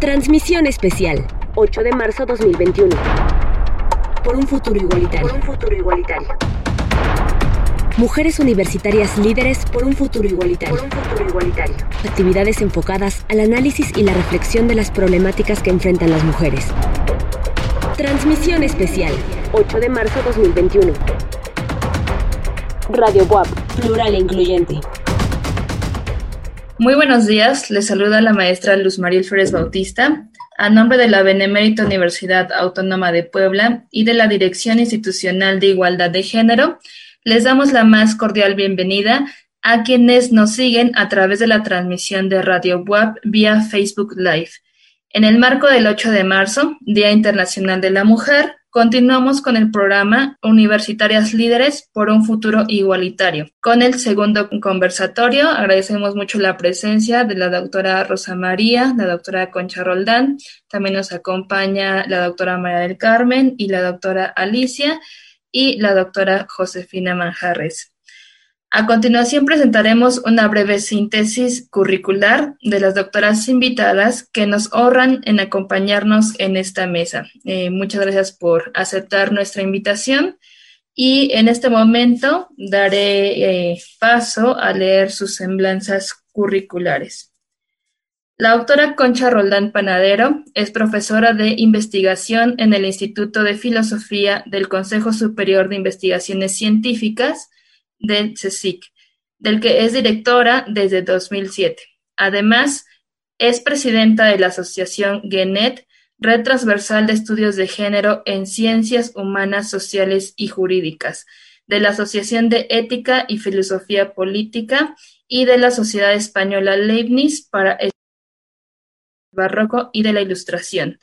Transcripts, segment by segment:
Transmisión especial, 8 de marzo 2021. Por un futuro igualitario. Por un futuro igualitario. Mujeres universitarias líderes por un futuro igualitario. Por un futuro igualitario. Actividades enfocadas al análisis y la reflexión de las problemáticas que enfrentan las mujeres. Transmisión especial, 8 de marzo 2021. Radio WAP, plural e incluyente. Muy buenos días, les saluda la maestra Luz Mariel Flores Bautista, a nombre de la Benemérita Universidad Autónoma de Puebla y de la Dirección Institucional de Igualdad de Género, les damos la más cordial bienvenida a quienes nos siguen a través de la transmisión de Radio WAP vía Facebook Live. En el marco del 8 de marzo, Día Internacional de la Mujer, Continuamos con el programa Universitarias Líderes por un Futuro Igualitario. Con el segundo conversatorio, agradecemos mucho la presencia de la doctora Rosa María, la doctora Concha Roldán, también nos acompaña la doctora María del Carmen y la doctora Alicia y la doctora Josefina Manjarres. A continuación presentaremos una breve síntesis curricular de las doctoras invitadas que nos honran en acompañarnos en esta mesa. Eh, muchas gracias por aceptar nuestra invitación y en este momento daré eh, paso a leer sus semblanzas curriculares. La doctora Concha Roldán Panadero es profesora de investigación en el Instituto de Filosofía del Consejo Superior de Investigaciones Científicas del CSIC, del que es directora desde 2007. Además, es presidenta de la Asociación GENET, Red Transversal de Estudios de Género en Ciencias Humanas, Sociales y Jurídicas, de la Asociación de Ética y Filosofía Política y de la Sociedad Española Leibniz para el Barroco y de la Ilustración.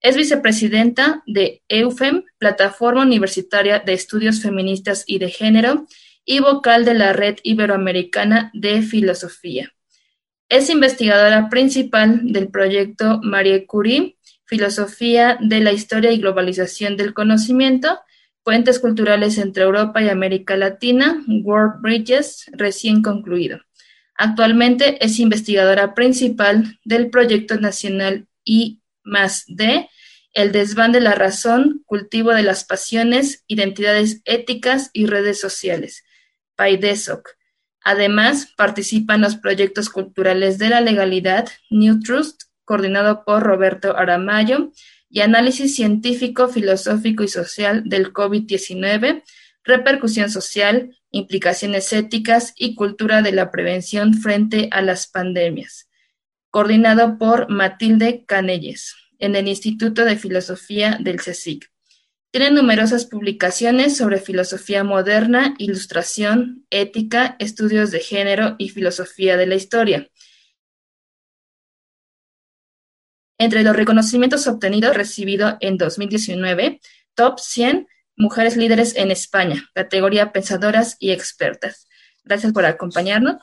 Es vicepresidenta de EUFEM, Plataforma Universitaria de Estudios Feministas y de Género, y vocal de la Red Iberoamericana de Filosofía. Es investigadora principal del proyecto Marie Curie, Filosofía de la Historia y Globalización del Conocimiento, Puentes Culturales entre Europa y América Latina, World Bridges, recién concluido. Actualmente es investigadora principal del proyecto nacional I más D, El desván de la razón, cultivo de las pasiones, identidades éticas y redes sociales, PAIDESOC. Además, participa en los proyectos culturales de la legalidad New Trust, coordinado por Roberto Aramayo, y análisis científico, filosófico y social del COVID-19, repercusión social, implicaciones éticas y cultura de la prevención frente a las pandemias, coordinado por Matilde Canelles, en el Instituto de Filosofía del CSIC. Tiene numerosas publicaciones sobre filosofía moderna, ilustración, ética, estudios de género y filosofía de la historia. Entre los reconocimientos obtenidos recibido en 2019, Top 100 Mujeres Líderes en España, categoría Pensadoras y Expertas. Gracias por acompañarnos.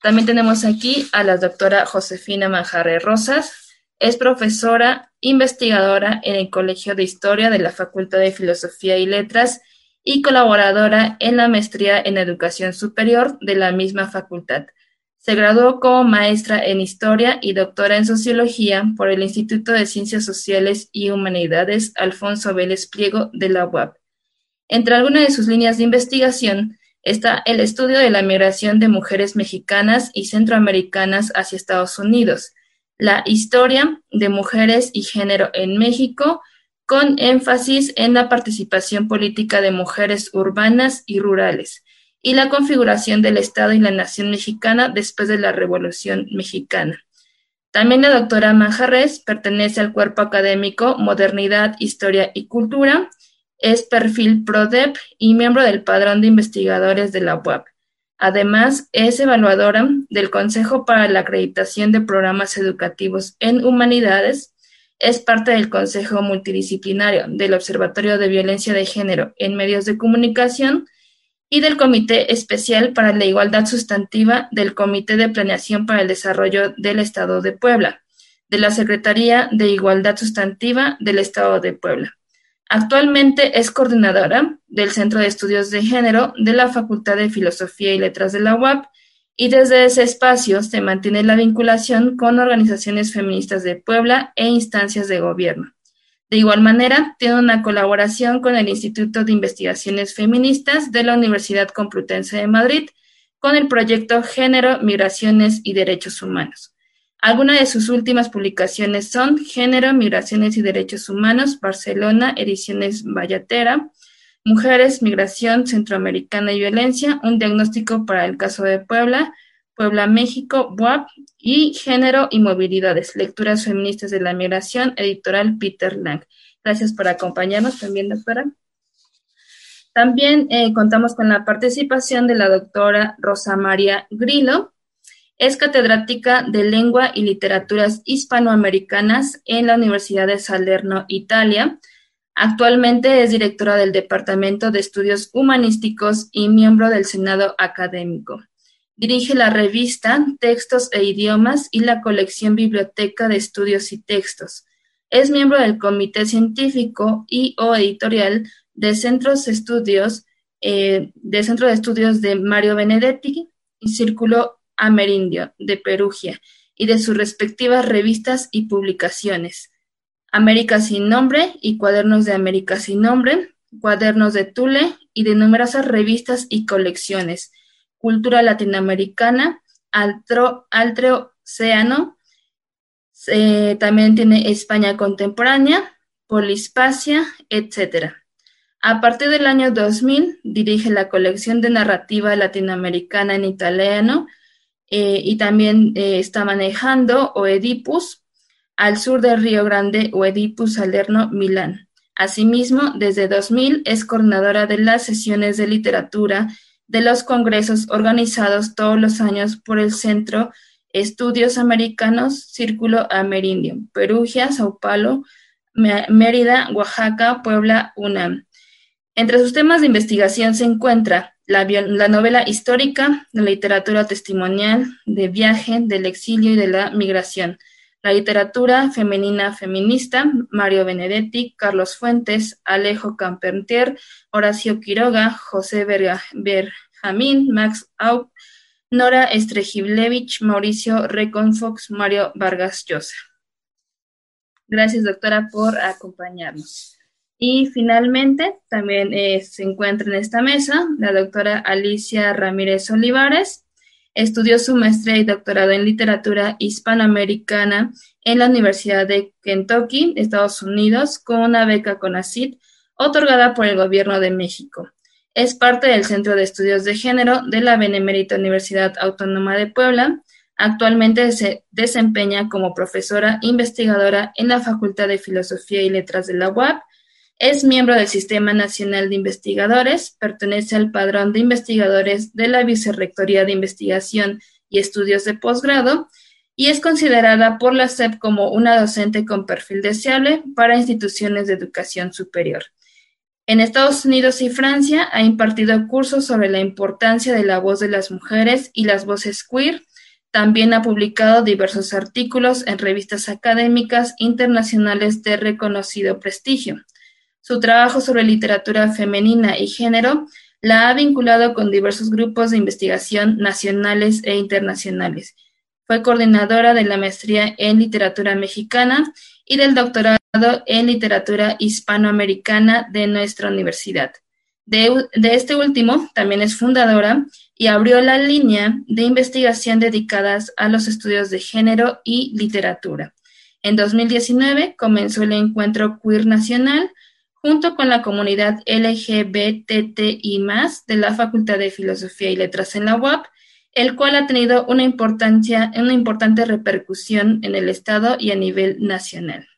También tenemos aquí a la doctora Josefina Manjarre Rosas, es profesora investigadora en el Colegio de Historia de la Facultad de Filosofía y Letras y colaboradora en la maestría en Educación Superior de la misma facultad. Se graduó como maestra en Historia y doctora en Sociología por el Instituto de Ciencias Sociales y Humanidades Alfonso Vélez Pliego de la UAP. Entre algunas de sus líneas de investigación está el estudio de la migración de mujeres mexicanas y centroamericanas hacia Estados Unidos, la historia de mujeres y género en México, con énfasis en la participación política de mujeres urbanas y rurales, y la configuración del Estado y la nación mexicana después de la Revolución Mexicana. También la doctora Manjarres pertenece al cuerpo académico Modernidad, Historia y Cultura, es perfil PRODEP y miembro del Padrón de Investigadores de la UAP. Además, es evaluadora del Consejo para la Acreditación de Programas Educativos en Humanidades, es parte del Consejo Multidisciplinario del Observatorio de Violencia de Género en Medios de Comunicación y del Comité Especial para la Igualdad Sustantiva del Comité de Planeación para el Desarrollo del Estado de Puebla, de la Secretaría de Igualdad Sustantiva del Estado de Puebla. Actualmente es coordinadora del Centro de Estudios de Género de la Facultad de Filosofía y Letras de la UAP y desde ese espacio se mantiene la vinculación con organizaciones feministas de Puebla e instancias de gobierno. De igual manera, tiene una colaboración con el Instituto de Investigaciones Feministas de la Universidad Complutense de Madrid, con el proyecto Género, Migraciones y Derechos Humanos. Algunas de sus últimas publicaciones son Género, Migraciones y Derechos Humanos, Barcelona, Ediciones Vallatera, Mujeres, Migración Centroamericana y Violencia, un diagnóstico para el caso de Puebla, Puebla, México, BUAP y Género y Movilidades, Lecturas Feministas de la Migración, editorial Peter Lang. Gracias por acompañarnos también, doctora. También eh, contamos con la participación de la doctora Rosa María Grillo. Es catedrática de Lengua y Literaturas Hispanoamericanas en la Universidad de Salerno, Italia Actualmente es directora del Departamento de Estudios Humanísticos y miembro del Senado Académico. Dirige la revista Textos e Idiomas y la colección Biblioteca de Estudios y Textos. Es miembro del Comité Científico y o Editorial de Centros eh, de Centro de Estudios de Mario Benedetti y Círculo Amerindio de Perugia y de sus respectivas revistas y publicaciones. América sin nombre y Cuadernos de América sin nombre, Cuadernos de Tule y de numerosas revistas y colecciones, Cultura Latinoamericana, Altro, también tiene España Contemporánea, Polispacia, etc. A partir del año 2000 dirige la colección de narrativa latinoamericana en italiano eh, y también eh, está manejando Oedipus, al sur del Río Grande Oedipus Salerno, Milán. Asimismo, desde 2000 es coordinadora de las sesiones de literatura de los congresos organizados todos los años por el Centro Estudios Americanos Círculo Amerindio, Perugia, Sao Paulo, Mérida, Oaxaca, Puebla, UNAM. Entre sus temas de investigación se encuentra la, la, novela histórica, la literatura testimonial, de viaje, del exilio y de la migración, la literatura femenina feminista, Mario Benedetti, Carlos Fuentes, Alejo Campertier, Horacio Quiroga, José Berjamín, Max Aub, Nora Strejiblevich, Mauricio Reconfox, Mario Vargas Llosa. Gracias, doctora, por acompañarnos. Y finalmente, también eh, se encuentra en esta mesa la doctora Alicia Ramírez Olivares, Estudió su maestría y doctorado en literatura hispanoamericana en la Universidad de Kentucky, Estados Unidos, con una beca CONACYT otorgada por el Gobierno de México. Es parte del Centro de Estudios de Género de la Benemérita Universidad Autónoma de Puebla. Actualmente se desempeña como profesora investigadora en la Facultad de Filosofía y Letras de la UAP es miembro del Sistema Nacional de Investigadores, pertenece al Padrón de Investigadores de la Vicerrectoría de Investigación y Estudios de Posgrado y es considerada por la SEP como una docente con perfil deseable para instituciones de educación superior. En Estados Unidos y Francia ha impartido cursos sobre la importancia de la voz de las mujeres y las voces queer. También ha publicado diversos artículos en revistas académicas internacionales de reconocido prestigio. Su trabajo sobre literatura femenina y género la ha vinculado con diversos grupos de investigación nacionales e internacionales. Fue coordinadora de la maestría en literatura mexicana y del doctorado en literatura hispanoamericana de nuestra universidad. De, este último, también es fundadora y abrió la línea de investigación dedicadas a los estudios de género y literatura. En 2019 comenzó el Encuentro Queer Nacional, junto con la comunidad LGBTI+, de la Facultad de Filosofía y Letras en la UAP, el cual ha tenido una, importancia, una importante repercusión en el Estado y a nivel nacional.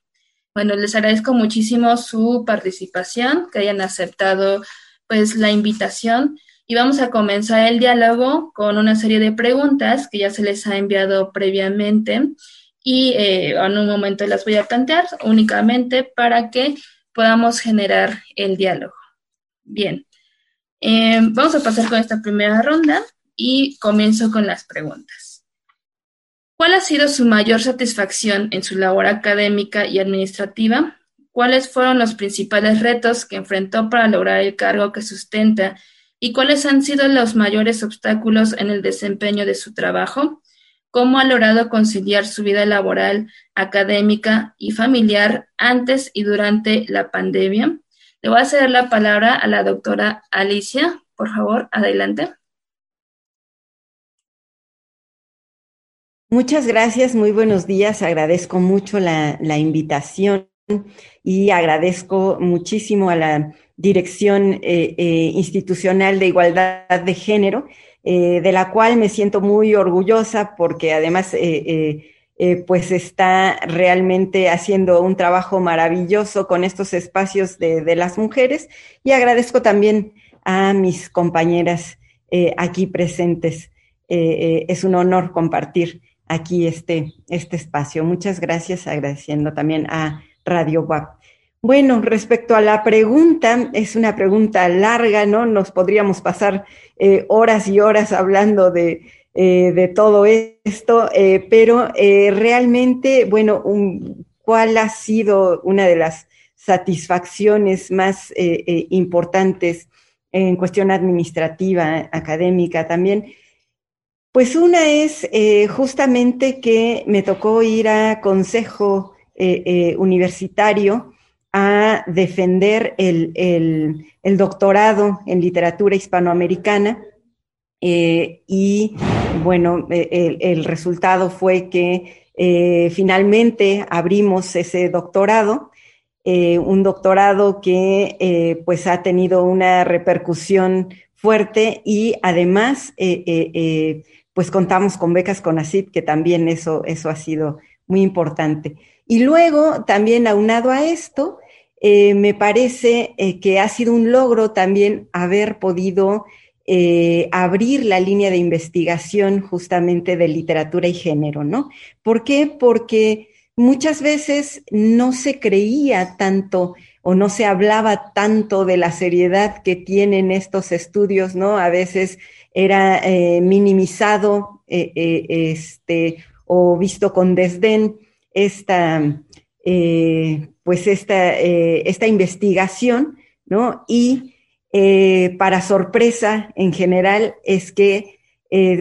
Bueno, les agradezco muchísimo su participación, que hayan aceptado pues la invitación y vamos a comenzar el diálogo con una serie de preguntas que ya se les ha enviado previamente y eh, en un momento las voy a plantear únicamente para que podamos generar el diálogo. Bien, eh, vamos a pasar con esta primera ronda y comienzo con las preguntas. ¿Cuál ha sido su mayor satisfacción en su labor académica y administrativa? ¿Cuáles fueron los principales retos que enfrentó para lograr el cargo que sustenta y cuáles han sido los mayores obstáculos en el desempeño de su trabajo, cómo ha logrado conciliar su vida laboral, académica y familiar antes y durante la pandemia. Le voy a ceder la palabra a la doctora Alicia. Por favor, adelante. Muchas gracias, muy buenos días. Agradezco mucho la, invitación y agradezco muchísimo a la Dirección eh, eh, Institucional de Igualdad de Género, eh, de la cual me siento muy orgullosa porque además pues está realmente haciendo un trabajo maravilloso con estos espacios de, de las mujeres y agradezco también a mis compañeras aquí presentes. es un honor compartir aquí este, este espacio. Muchas gracias, agradeciendo también a Radio WAP. Bueno, respecto a la pregunta, es una pregunta larga, ¿no? Nos podríamos pasar eh, horas y horas hablando de, eh, todo esto, eh, pero realmente, bueno, ¿cuál ha sido una de las satisfacciones más importantes en cuestión administrativa, académica también? Pues una es justamente que me tocó ir a consejo universitario a defender el, doctorado en literatura hispanoamericana y bueno, el, resultado fue que finalmente abrimos ese doctorado, un doctorado que pues ha tenido una repercusión fuerte y además pues contamos con becas con ACID, que también eso, eso ha sido muy importante. Y luego, también aunado a esto, eh, me parece eh, que ha sido un logro también haber podido eh, abrir la línea de investigación justamente de literatura y género, ¿no? ¿Por qué? Porque muchas veces no se creía tanto o no se hablaba tanto de la seriedad que tienen estos estudios, ¿no? A veces era minimizado este, o visto con desdén esta, pues esta, esta investigación, ¿no? Y para sorpresa en general es que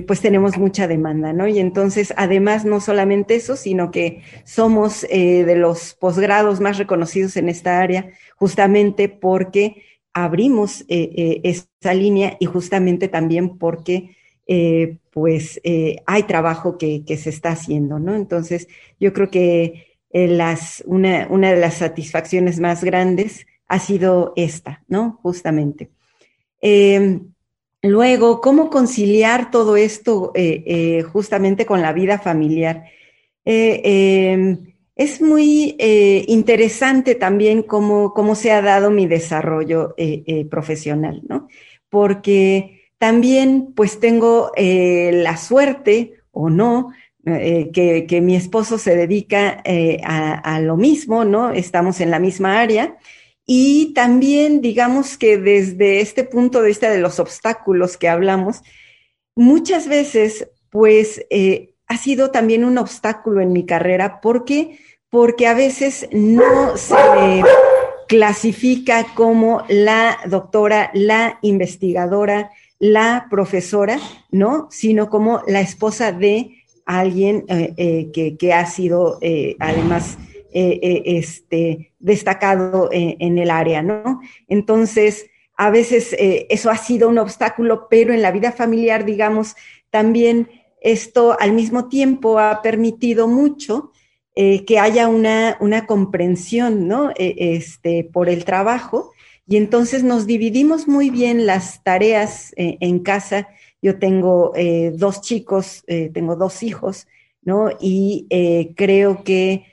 pues tenemos mucha demanda, ¿no? Y entonces, además, no solamente eso, sino que somos de los posgrados más reconocidos en esta área, justamente porque abrimos eh, eh, esa línea y justamente también porque eh, pues hay trabajo que, se está haciendo, ¿no? Entonces, yo creo que las, una, una, de las satisfacciones más grandes ha sido esta, ¿no? Justamente. Em, luego, ¿cómo conciliar todo esto justamente con la vida familiar? Es muy eh, interesante también cómo, cómo, se ha dado mi desarrollo eh, eh, profesional, ¿no? Porque también pues tengo la suerte o no que, mi esposo se dedica a, a, lo mismo, ¿no? Estamos en la misma área. Y también digamos que desde este punto de vista de los obstáculos que hablamos, muchas veces pues ha sido también un obstáculo en mi carrera porque, porque a veces no se clasifica como la doctora, la investigadora, la profesora, ¿no? Sino como la esposa de alguien eh, eh, que, ha sido eh, además este, destacado en el área, ¿no? Entonces, a veces eso ha sido un obstáculo, pero en la vida familiar, digamos, también esto al mismo tiempo ha permitido mucho que haya una, comprensión ¿no? E, este, por el trabajo y entonces nos dividimos muy bien las tareas en casa. Yo tengo eh, dos chicos, tengo dos hijos, ¿no? Y creo que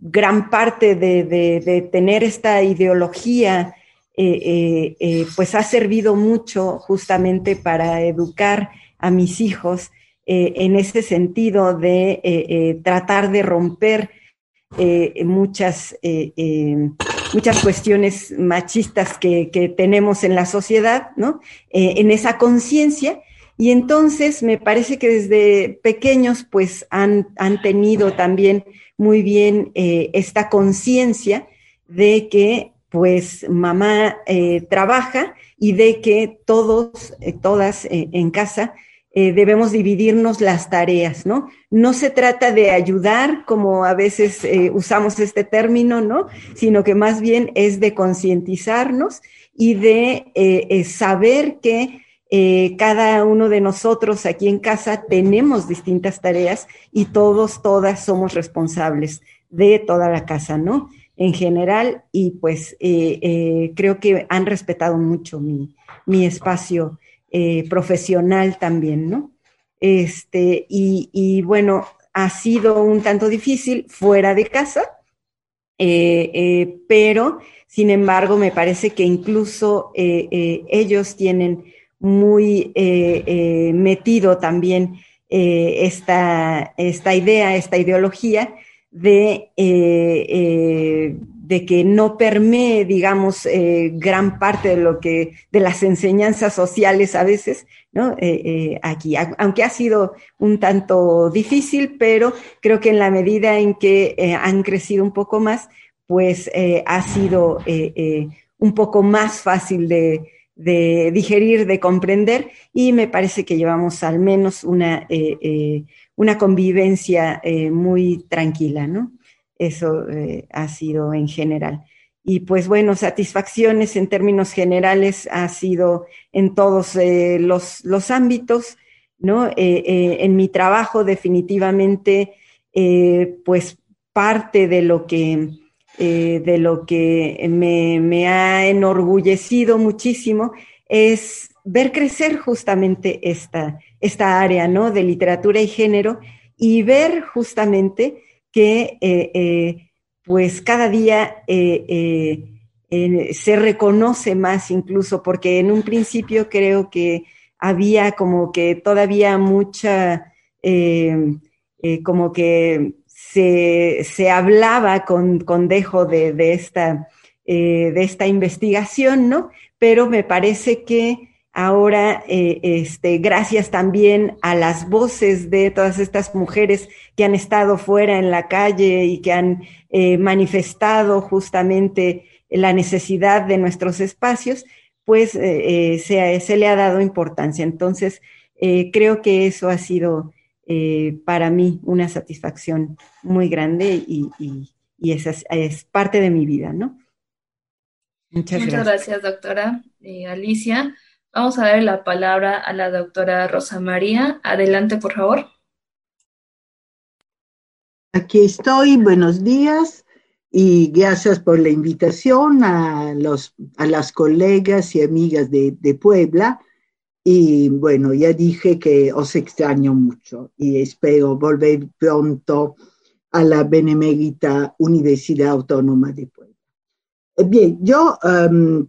gran parte de, de, tener esta ideología pues ha servido mucho justamente para educar a mis hijos eh, en ese sentido de eh, eh, tratar de romper muchas, muchas cuestiones machistas que, tenemos en la sociedad, ¿no? en esa conciencia. Y entonces me parece que desde pequeños pues han, han tenido también muy bien esta conciencia de que pues mamá trabaja y de que todos, eh, todas eh, en casa, eh, debemos dividirnos las tareas, ¿no? No se trata de ayudar, como a veces usamos este término, ¿no? Sino que más bien es de concientizarnos y de saber que cada uno de nosotros aquí en casa tenemos distintas tareas y todos, todas somos responsables de toda la casa, ¿no? En general, y pues eh, eh, creo que han respetado mucho mi, espacio eh, profesional también, ¿no? Este, y, bueno, ha sido un tanto difícil fuera de casa, pero sin embargo me parece que incluso ellos tienen muy metido también esta, esta idea, esta ideología de, eh, eh, de que no permee, digamos, eh, gran parte de lo que, de las enseñanzas sociales a veces, ¿no? aquí, aunque ha sido un tanto difícil, pero creo que en la medida en que han crecido un poco más, pues ha sido un poco más fácil de, de, digerir, de comprender, y me parece que llevamos al menos una una convivencia eh, muy tranquila, ¿no? Eso eh, ha sido en general. Y pues bueno, satisfacciones en términos generales ha sido en todos eh, los, los, ámbitos, ¿no? en mi trabajo definitivamente, pues parte de lo que, de lo que me, me ha enorgullecido muchísimo es ver crecer justamente esta, esta área ¿no? de literatura y género y ver justamente que eh, eh, pues cada día eh, se reconoce más incluso, porque en un principio creo que había como que todavía mucha, como que se, hablaba con, con dejo de, de esta, de esta investigación, ¿no? Pero me parece que Ahora, eh, este, gracias también a las voces de todas estas mujeres que han estado fuera en la calle y que han eh, manifestado justamente la necesidad de nuestros espacios, pues eh, se, le ha dado importancia. Entonces, creo que eso ha sido para mí una satisfacción muy grande y, y, esa es, parte de mi vida, ¿no? Muchas, Muchas gracias. gracias, doctora Alicia. Vamos a darle la palabra a la doctora Rosa María. Adelante, por favor. Aquí estoy, buenos días y gracias por la invitación a, los, a las colegas y amigas de, de Puebla. Y bueno, ya dije que os extraño mucho y espero volver pronto a la Benemérita Universidad Autónoma de Puebla. Bien, yo um,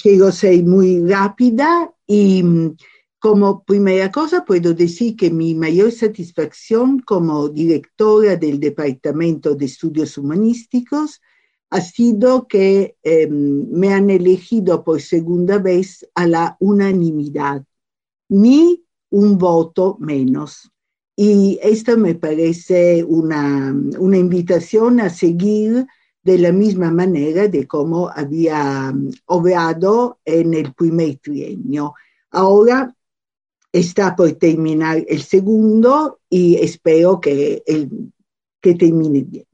quiero ser muy rápida y mm, como primera cosa puedo decir que mi mayor satisfacción como directora del Departamento de Estudios Humanísticos ha sido que em, me han elegido por segunda vez a la unanimidad, ni un voto menos. Y esto me parece una, una invitación a seguir de la misma manera de cómo había mm, obrado en el primer trienio. Ahora está por terminar el segundo y espero que, que termine bien.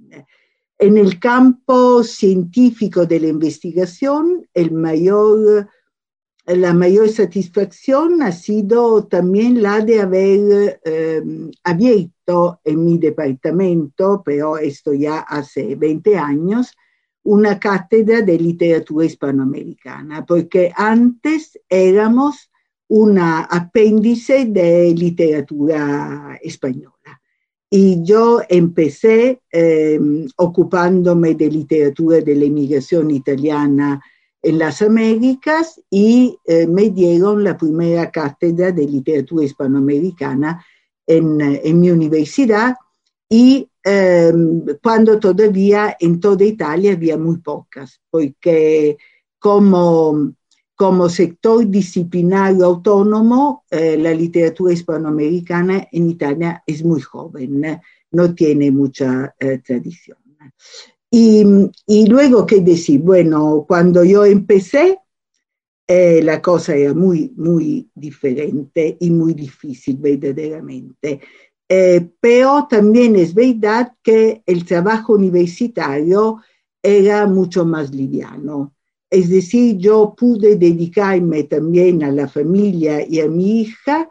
En el campo científico de la investigación, el mayor la mayor satisfacción ha sido también la de haber em, abierto en mi departamento, pero esto ya hace 20 años, una cátedra de literatura hispanoamericana, porque antes éramos una apéndice de literatura española. Y yo empecé em, ocupándome de literatura de la inmigración italiana en las Américas y eh, me dieron la primera cátedra de literatura hispanoamericana en, eh, mi universidad y em, cuando todavía en toda Italia había muy pocas, porque como, como sector disciplinario autónomo, eh, la literatura hispanoamericana en Italia es muy joven, no tiene mucha tradición. Y, luego, ¿qué decir? Bueno, cuando yo empecé, eh, la cosa era muy, muy diferente y muy difícil verdaderamente. Eh, pero también es verdad que el trabajo universitario era mucho más liviano. Es decir, yo pude dedicarme también a la familia y a mi hija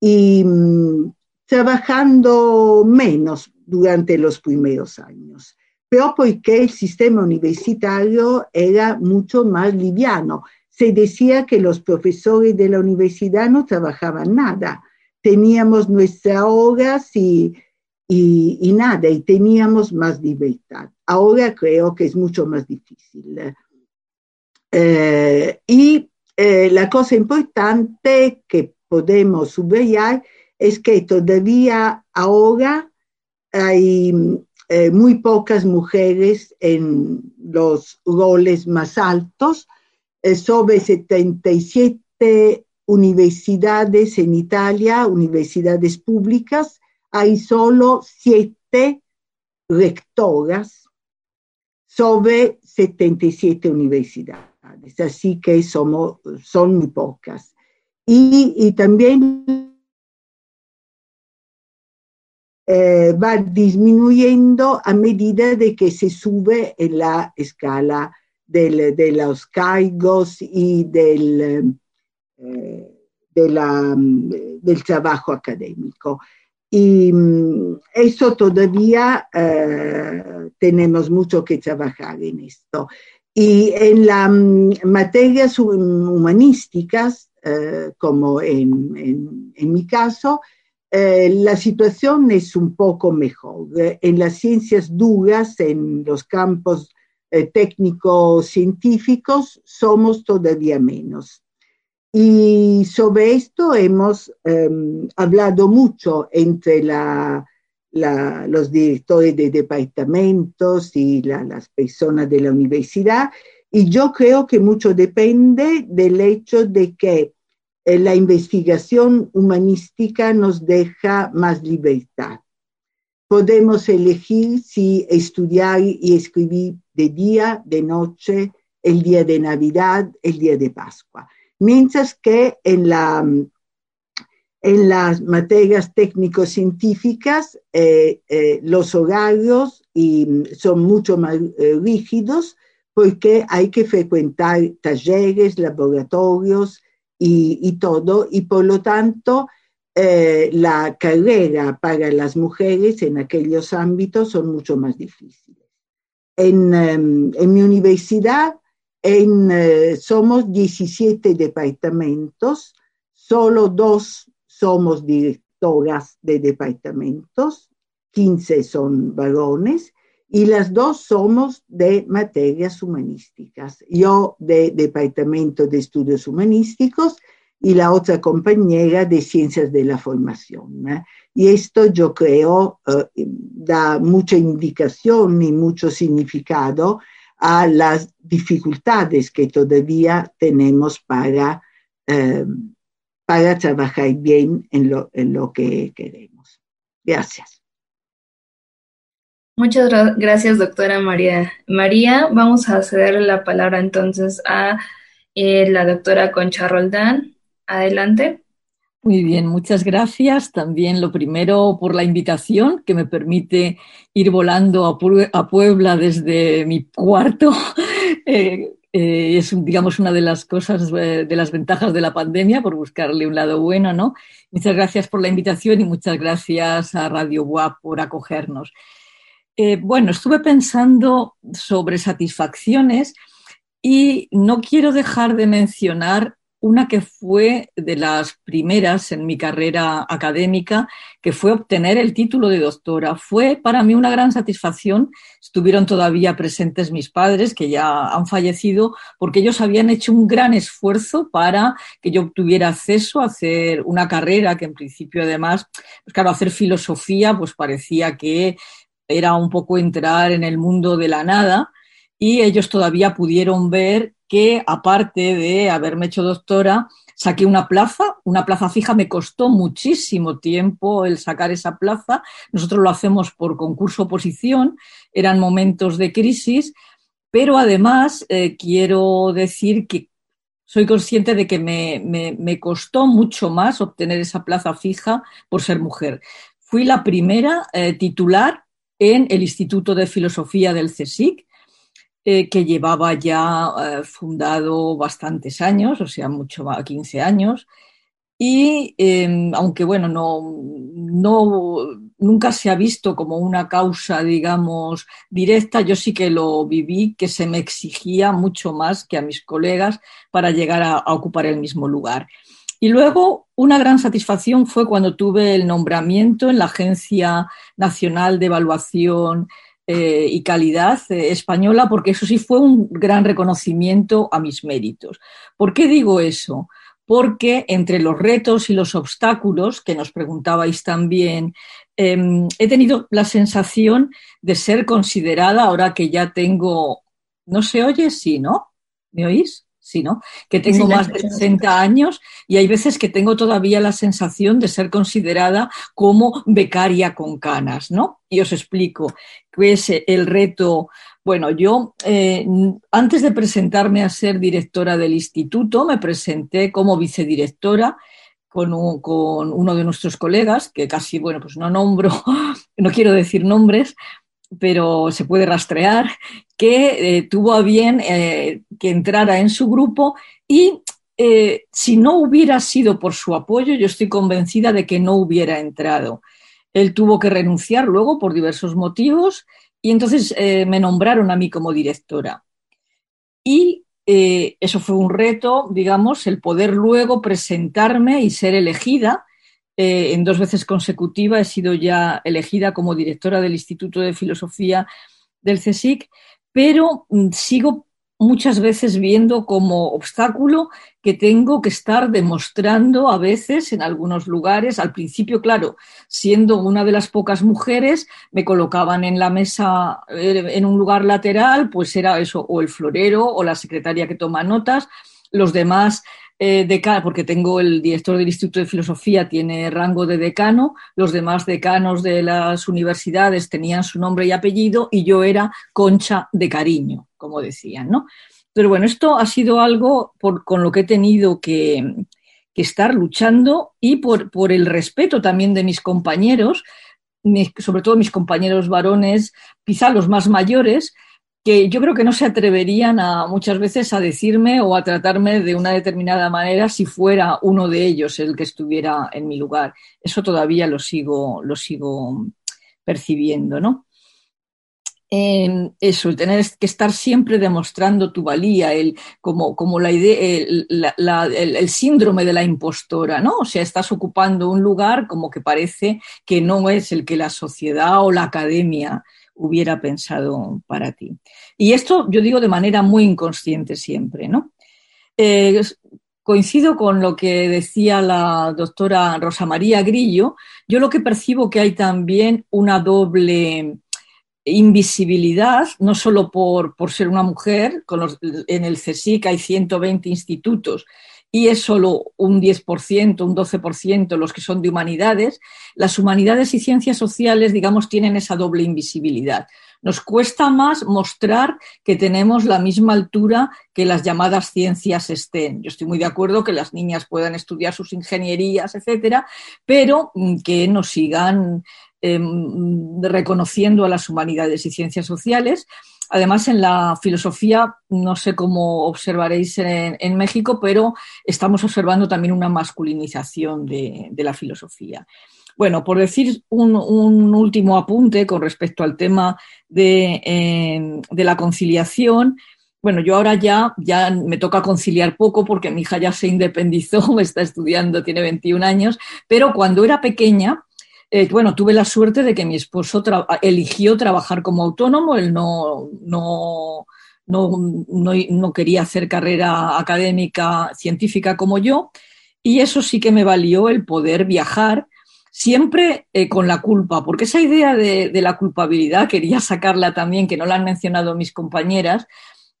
y mm, trabajando menos durante los primeros años, pero porque el sistema universitario era mucho más liviano. Se decía que los profesores de la universidad no trabajaban nada, teníamos nuestras horas y, y, nada, y teníamos más libertad. Ahora creo que es mucho más difícil. Eh, y eh, la cosa importante que podemos subrayar es que todavía ahora hay eh, muy pocas mujeres en los roles más altos, sobre 77 universidades en Italia, universidades públicas, hay solo siete rectoras sobre 77 universidades así que somos, son muy pocas. Y, también eh, va disminuyendo a medida de que se sube en la escala de los cargos y del, eh, del trabajo académico. Y mm, eso todavía eh, tenemos mucho que trabajar en esto. Y en las mm, materias humanísticas, como en, mi caso, eh, la situación es un poco mejor. En las ciencias duras, en los campos eh, técnicos científicos, somos todavía menos. Y sobre esto hemos em, hablado mucho entre los directores de departamentos y las personas de la universidad. Y yo creo que mucho depende del hecho de que eh, la investigación humanística nos deja más libertad. Podemos elegir si estudiar y escribir de día, de noche, el día de Navidad, el día de Pascua. Mientras que en la en las materias técnico-científicas, eh, eh, los horarios y, mm, son mucho más eh, rígidos porque hay que frecuentar talleres, laboratorios y, todo, y por lo tanto la carrera para las mujeres en aquellos ámbitos son mucho más difíciles. En, em, en mi universidad en, somos 17 departamentos, solo dos somos directoras de departamentos, 15 son varones y las dos somos de materias humanísticas. Yo de Departamento de Estudios Humanísticos y la otra compañera de Ciencias de la Formación. Y esto yo creo eh, da mucha indicación y mucho significado a las dificultades que todavía tenemos para eh, para trabajar bien en lo, en lo que queremos. Gracias. Muchas gracias, doctora María. María, vamos a ceder la palabra entonces a eh, la doctora Concha Roldán. Adelante. Muy bien, muchas gracias. También lo primero por la invitación que me permite ir volando a, Puebla desde mi cuarto. Eh, eh, es, digamos, una de las cosas, de las ventajas de la pandemia, por buscarle un lado bueno, ¿no? Muchas gracias por la invitación y muchas gracias a Radio WAP por acogernos. Eh, bueno, estuve pensando sobre satisfacciones y no quiero dejar de mencionar una que fue de las primeras en mi carrera académica, que fue obtener el título de doctora. Fue para mí una gran satisfacción. Estuvieron todavía presentes mis padres, que ya han fallecido, porque ellos habían hecho un gran esfuerzo para que yo tuviera acceso a hacer una carrera que en principio además, pues claro, hacer filosofía pues parecía que era un poco entrar en el mundo de la nada y ellos todavía pudieron ver que aparte de haberme hecho doctora, saqué una plaza, una plaza fija, me costó muchísimo tiempo el sacar esa plaza. Nosotros lo hacemos por concurso oposición, eran momentos de crisis, pero además eh, quiero decir que soy consciente de que me, costó mucho más obtener esa plaza fija por ser mujer. Fui la primera eh, titular en el Instituto de Filosofía del CSIC, eh, que llevaba ya eh, fundado bastantes años, o sea, mucho más, 15 años. Y em, aunque, bueno, no, no, nunca se ha visto como una causa, digamos, directa, yo sí que lo viví, que se me exigía mucho más que a mis colegas para llegar a ocupar el mismo lugar. Y luego, una gran satisfacción fue cuando tuve el nombramiento en la Agencia Nacional de Evaluación eh, y Calidad eh, Española, porque eso sí fue un gran reconocimiento a mis méritos. ¿Por qué digo eso? Porque entre los retos y los obstáculos, que nos preguntabais también, em, he tenido la sensación de ser considerada, ahora que ya tengo, ¿no se oye? Sí, ¿no? ¿Me oís? Sí, ¿no? Que tengo más de 60 años y hay veces que tengo todavía la sensación de ser considerada como becaria con canas, ¿no? Y os explico qué es el reto. Bueno, yo eh, antes de presentarme a ser directora del instituto, me presenté como vicedirectora con, con, uno de nuestros colegas, que casi, bueno, pues no nombro, no quiero decir nombres, pero se puede rastrear, que eh, tuvo a bien eh, que entrara en su grupo y eh, si no hubiera sido por su apoyo, yo estoy convencida de que no hubiera entrado. Él tuvo que renunciar luego por diversos motivos y entonces me nombraron a mí como directora. Y eso fue un reto, digamos, el poder luego presentarme y ser elegida eh, en dos veces consecutivas he sido ya elegida como directora del Instituto de Filosofía del CSIC, pero mm, sigo muchas veces viendo como obstáculo que tengo que estar demostrando a veces en algunos lugares. Al principio, claro, siendo una de las pocas mujeres, me colocaban en la mesa eh, en un lugar lateral, pues era eso, o el florero o la secretaria que toma notas. Los demás eh, porque tengo el director del Instituto de Filosofía, tiene rango de decano, los demás decanos de las universidades tenían su nombre y apellido y yo era concha de cariño, como decían, ¿no? Pero bueno, esto ha sido algo con lo que he tenido que, estar luchando y por, por, el respeto también de mis compañeros, sobre todo mis compañeros varones, quizá los más mayores, que yo creo que no se atreverían a muchas veces a decirme o a tratarme de una determinada manera si fuera uno de ellos el que estuviera en mi lugar. Eso todavía lo sigo, lo sigo percibiendo, ¿no? eso, el tener que estar siempre demostrando tu valía, el, como, como la idea, el, el, síndrome de la impostora, ¿no? O sea, estás ocupando un lugar como que parece que no es el que la sociedad o la academia hubiera pensado para ti. Y esto yo digo de manera muy inconsciente siempre, ¿no? Eh, coincido con lo que decía la doctora Rosa María Grillo. Yo lo que percibo que hay también una doble invisibilidad, no solo por, por ser una mujer, en el CSIC hay 120 institutos y es solo un 10%, un 12% los que son de humanidades, las humanidades y ciencias sociales, digamos, tienen esa doble invisibilidad. Nos cuesta más mostrar que tenemos la misma altura que las llamadas ciencias estén. Yo estoy muy de acuerdo que las niñas puedan estudiar sus ingenierías, etcétera, pero que nos sigan em, reconociendo a las humanidades y ciencias sociales Además, en la filosofía, no sé cómo observaréis en, México, pero estamos observando también una masculinización de, la filosofía. Bueno, por decir un, último apunte con respecto al tema de, la conciliación, bueno, yo ahora ya, ya me toca conciliar poco porque mi hija ya se independizó, me está estudiando, tiene 21 años, pero cuando era pequeña, eh, bueno, tuve la suerte de que mi esposo eligió trabajar como autónomo, él no, no, no, quería hacer carrera académica científica como yo, y eso sí que me valió el poder viajar siempre eh, con la culpa, porque esa idea de, de, la culpabilidad, quería sacarla también, que no la han mencionado mis compañeras,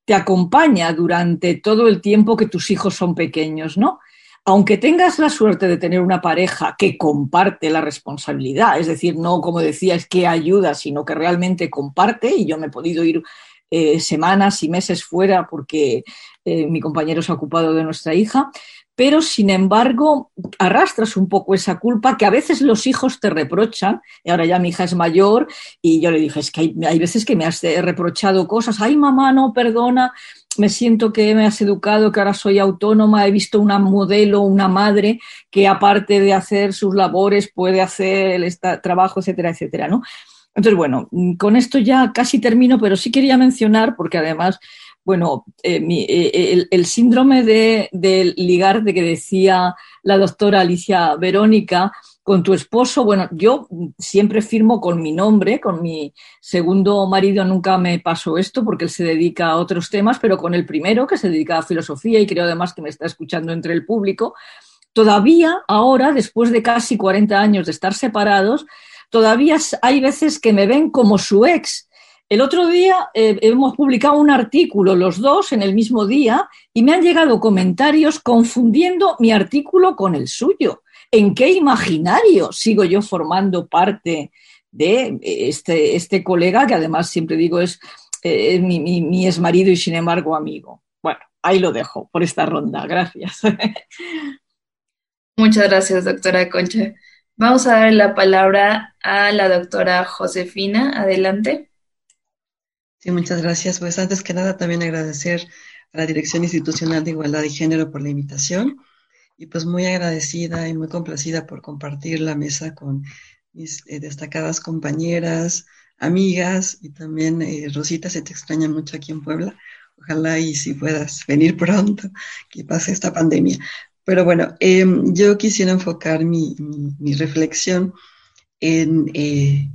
te acompaña durante todo el tiempo que tus hijos son pequeños, ¿no? Aunque tengas la suerte de tener una pareja que comparte la responsabilidad, es decir, no como decía, es que ayuda, sino que realmente comparte, y yo me he podido ir eh, semanas y meses fuera porque eh, mi compañero se ha ocupado de nuestra hija, pero sin embargo arrastras un poco esa culpa que a veces los hijos te reprochan, y ahora ya mi hija es mayor y yo le dije, es que hay, hay veces que me has reprochado cosas, ay mamá, no, perdona, me siento que me has educado, que ahora soy autónoma, he visto una modelo, una madre que aparte de hacer sus labores puede hacer el trabajo, etcétera, etcétera, ¿no? Entonces, bueno, con esto ya casi termino, pero sí quería mencionar, porque además bueno, eh, eh, el, síndrome de, ligar de que decía la doctora Alicia Verónica con tu esposo, bueno, yo siempre firmo con mi nombre, con mi segundo marido nunca me pasó esto porque él se dedica a otros temas, pero con el primero, que se dedica a filosofía y creo además que me está escuchando entre el público, todavía ahora, después de casi 40 años de estar separados, todavía hay veces que me ven como su ex el otro día eh, hemos publicado un artículo los dos en el mismo día y me han llegado comentarios confundiendo mi artículo con el suyo. ¿En qué imaginario sigo yo formando parte de eh, este, este colega que además siempre digo es, eh, mi, mi, mi exmarido y sin embargo amigo? Bueno, ahí lo dejo por esta ronda. Gracias. Muchas gracias, doctora Concha. Vamos a dar la palabra a la doctora Josefina. Adelante. Sí, muchas gracias. Pues antes que nada también agradecer a la Dirección Institucional de Igualdad y Género por la invitación y pues muy agradecida y muy complacida por compartir la mesa con mis eh, destacadas compañeras, amigas y también eh, Rosita, se te extraña mucho aquí en Puebla. Ojalá y si puedas venir pronto, que pase esta pandemia. Pero bueno, em, yo quisiera enfocar mi, mi, reflexión en, eh,